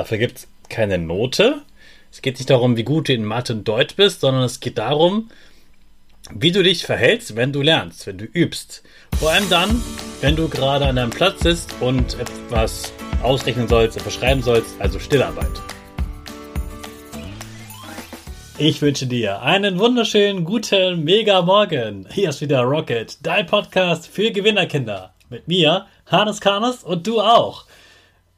Dafür gibt es keine Note. Es geht nicht darum, wie gut du in Mathe und Deutsch bist, sondern es geht darum, wie du dich verhältst, wenn du lernst, wenn du übst. Vor allem dann, wenn du gerade an deinem Platz sitzt und etwas ausrechnen sollst, etwas schreiben sollst, also Stillarbeit. Ich wünsche dir einen wunderschönen guten Mega Morgen. Hier ist wieder Rocket, dein Podcast für Gewinnerkinder. Mit mir, Hannes Karnes und du auch.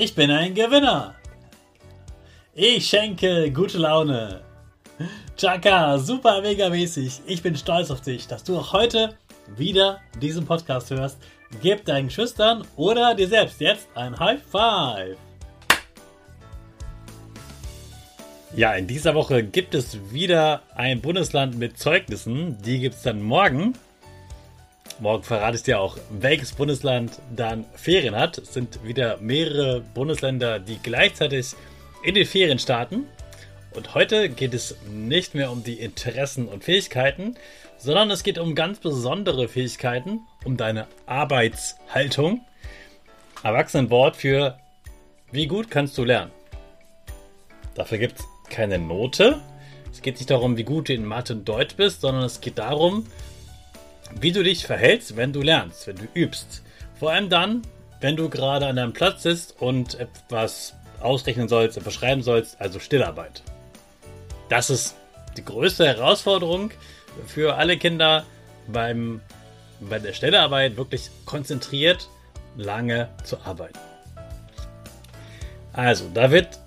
Ich bin ein Gewinner. Ich schenke gute Laune. Chaka, super mega mäßig. Ich bin stolz auf dich, dass du auch heute wieder diesen Podcast hörst. Gib deinen Schüchtern oder dir selbst jetzt ein High Five. Ja, in dieser Woche gibt es wieder ein Bundesland mit Zeugnissen. Die gibt es dann morgen. Morgen verrate ich dir auch, welches Bundesland dann Ferien hat. Es sind wieder mehrere Bundesländer, die gleichzeitig in den Ferien starten. Und heute geht es nicht mehr um die Interessen und Fähigkeiten, sondern es geht um ganz besondere Fähigkeiten, um deine Arbeitshaltung. Erwachsenenwort für wie gut kannst du lernen. Dafür gibt es keine Note. Es geht nicht darum, wie gut du in Mathe und Deutsch bist, sondern es geht darum, wie du dich verhältst, wenn du lernst, wenn du übst. Vor allem dann, wenn du gerade an deinem Platz sitzt und etwas ausrechnen sollst, etwas schreiben sollst, also Stillarbeit. Das ist die größte Herausforderung für alle Kinder beim, bei der Stellearbeit, wirklich konzentriert lange zu arbeiten. Also, da wird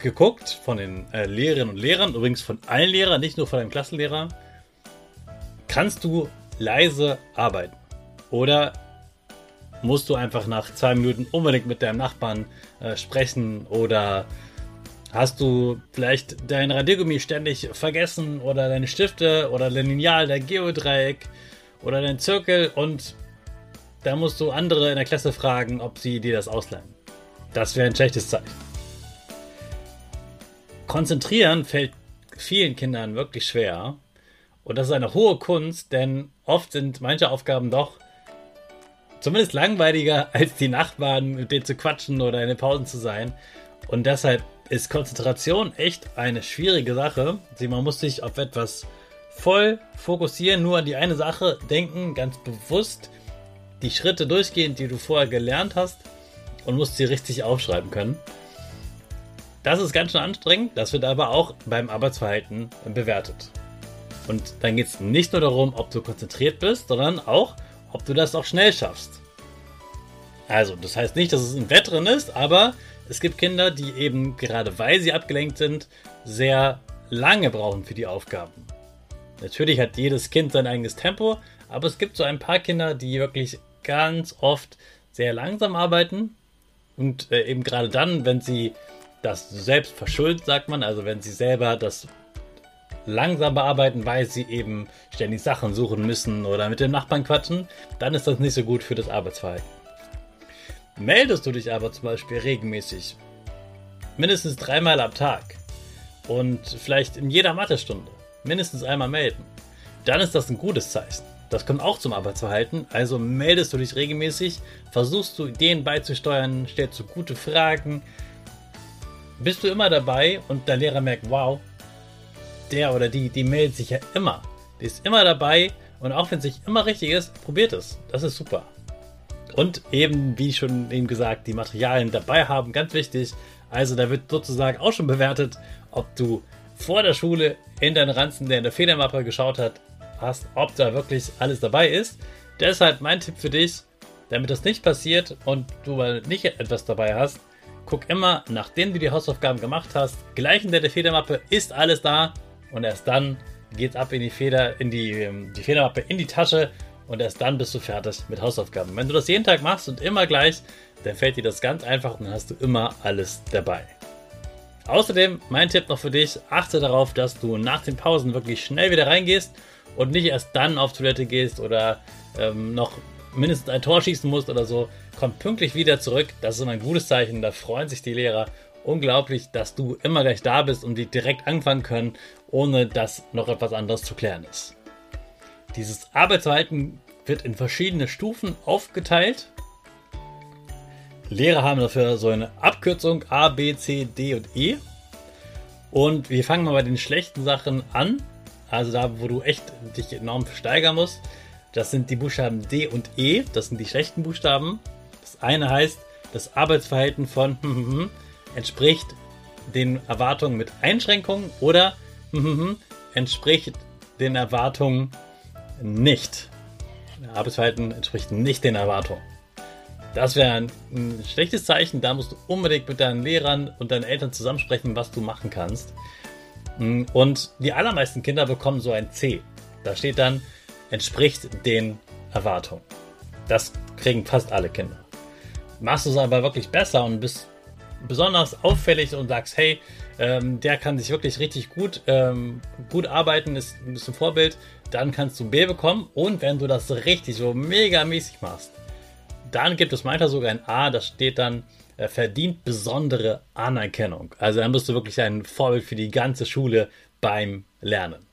geguckt von den äh, Lehrerinnen und Lehrern, übrigens von allen Lehrern, nicht nur von deinem Klassenlehrer. Kannst du leise arbeiten? Oder musst du einfach nach zwei Minuten unbedingt mit deinem Nachbarn äh, sprechen oder Hast du vielleicht dein Radiergummi ständig vergessen oder deine Stifte oder dein Lineal, dein Geodreieck oder dein Zirkel und da musst du andere in der Klasse fragen, ob sie dir das ausleihen. Das wäre ein schlechtes Zeichen. Konzentrieren fällt vielen Kindern wirklich schwer und das ist eine hohe Kunst, denn oft sind manche Aufgaben doch zumindest langweiliger als die Nachbarn, mit denen zu quatschen oder in den Pausen zu sein. Und deshalb ist Konzentration echt eine schwierige Sache. Man muss sich auf etwas voll fokussieren, nur an die eine Sache denken, ganz bewusst die Schritte durchgehen, die du vorher gelernt hast und musst sie richtig aufschreiben können. Das ist ganz schön anstrengend, das wird aber auch beim Arbeitsverhalten bewertet. Und dann geht es nicht nur darum, ob du konzentriert bist, sondern auch, ob du das auch schnell schaffst. Also, das heißt nicht, dass es ein Wettrennen ist, aber es gibt Kinder, die eben gerade weil sie abgelenkt sind, sehr lange brauchen für die Aufgaben. Natürlich hat jedes Kind sein eigenes Tempo, aber es gibt so ein paar Kinder, die wirklich ganz oft sehr langsam arbeiten und äh, eben gerade dann, wenn sie das selbst verschuldet, sagt man, also wenn sie selber das langsam bearbeiten, weil sie eben ständig Sachen suchen müssen oder mit dem Nachbarn quatschen, dann ist das nicht so gut für das Arbeitsverhalten. Meldest du dich aber zum Beispiel regelmäßig, mindestens dreimal am Tag und vielleicht in jeder Mathestunde, mindestens einmal melden, dann ist das ein gutes Zeichen. Das kommt auch zum Arbeitsverhalten. Also meldest du dich regelmäßig, versuchst du Ideen beizusteuern, stellst du gute Fragen, bist du immer dabei und der Lehrer merkt, wow, der oder die, die meldet sich ja immer. Die ist immer dabei und auch wenn es nicht immer richtig ist, probiert es. Das ist super. Und eben, wie schon eben gesagt, die Materialien dabei haben, ganz wichtig. Also da wird sozusagen auch schon bewertet, ob du vor der Schule in deinen Ranzen, der in der Federmappe geschaut hat, hast, ob da wirklich alles dabei ist. Deshalb mein Tipp für dich, damit das nicht passiert und du mal nicht etwas dabei hast, guck immer, nachdem du die Hausaufgaben gemacht hast, gleich in der Federmappe ist alles da und erst dann geht's ab in die Feder, in die, ähm, die Federmappe in die Tasche und erst dann bist du fertig mit Hausaufgaben. Wenn du das jeden Tag machst und immer gleich, dann fällt dir das ganz einfach und dann hast du immer alles dabei. Außerdem mein Tipp noch für dich, achte darauf, dass du nach den Pausen wirklich schnell wieder reingehst und nicht erst dann auf Toilette gehst oder ähm, noch mindestens ein Tor schießen musst oder so, komm pünktlich wieder zurück. Das ist immer ein gutes Zeichen. Da freuen sich die Lehrer unglaublich, dass du immer gleich da bist und die direkt anfangen können, ohne dass noch etwas anderes zu klären ist. Dieses Arbeitsverhalten wird in verschiedene Stufen aufgeteilt. Lehrer haben dafür so eine Abkürzung A, B, C, D und E. Und wir fangen mal bei den schlechten Sachen an. Also da, wo du echt dich enorm steigern musst. Das sind die Buchstaben D und E. Das sind die schlechten Buchstaben. Das eine heißt, das Arbeitsverhalten von entspricht den Erwartungen mit Einschränkungen oder entspricht den Erwartungen nicht. Arbeitsverhalten entspricht nicht den Erwartungen. Das wäre ein, ein, schlechtes Zeichen. Da musst du unbedingt mit deinen Lehrern und deinen Eltern zusammensprechen, was du machen kannst. Und die allermeisten Kinder bekommen so ein C. Da steht dann, entspricht den Erwartungen. Das kriegen fast alle Kinder. Machst du es aber wirklich besser und bist besonders auffällig und sagst, hey, ähm, der kann sich wirklich richtig gut, ähm, gut arbeiten, ist, ist ein Vorbild, dann kannst du B bekommen. Und wenn du das richtig so mega mäßig machst, dann gibt es weiter sogar ein A, das steht dann, äh, verdient besondere Anerkennung. Also dann bist du wirklich ein Vorbild für die ganze Schule beim Lernen.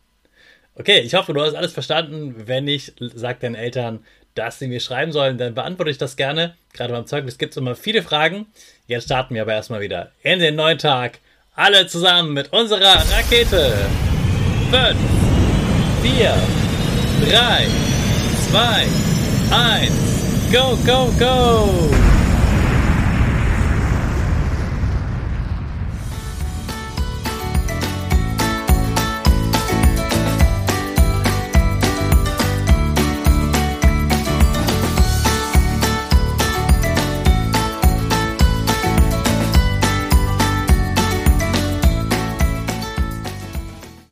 Okay, ich hoffe, du hast alles verstanden. Wenn nicht, sag deinen Eltern, dass sie mir schreiben sollen, dann beantworte ich das gerne. Gerade beim Zeugnis gibt es immer viele Fragen. Jetzt starten wir aber erstmal wieder in den neuen Tag. Alle zusammen mit unserer Rakete. 5, 4, 3, 2, 1. Go, go, go!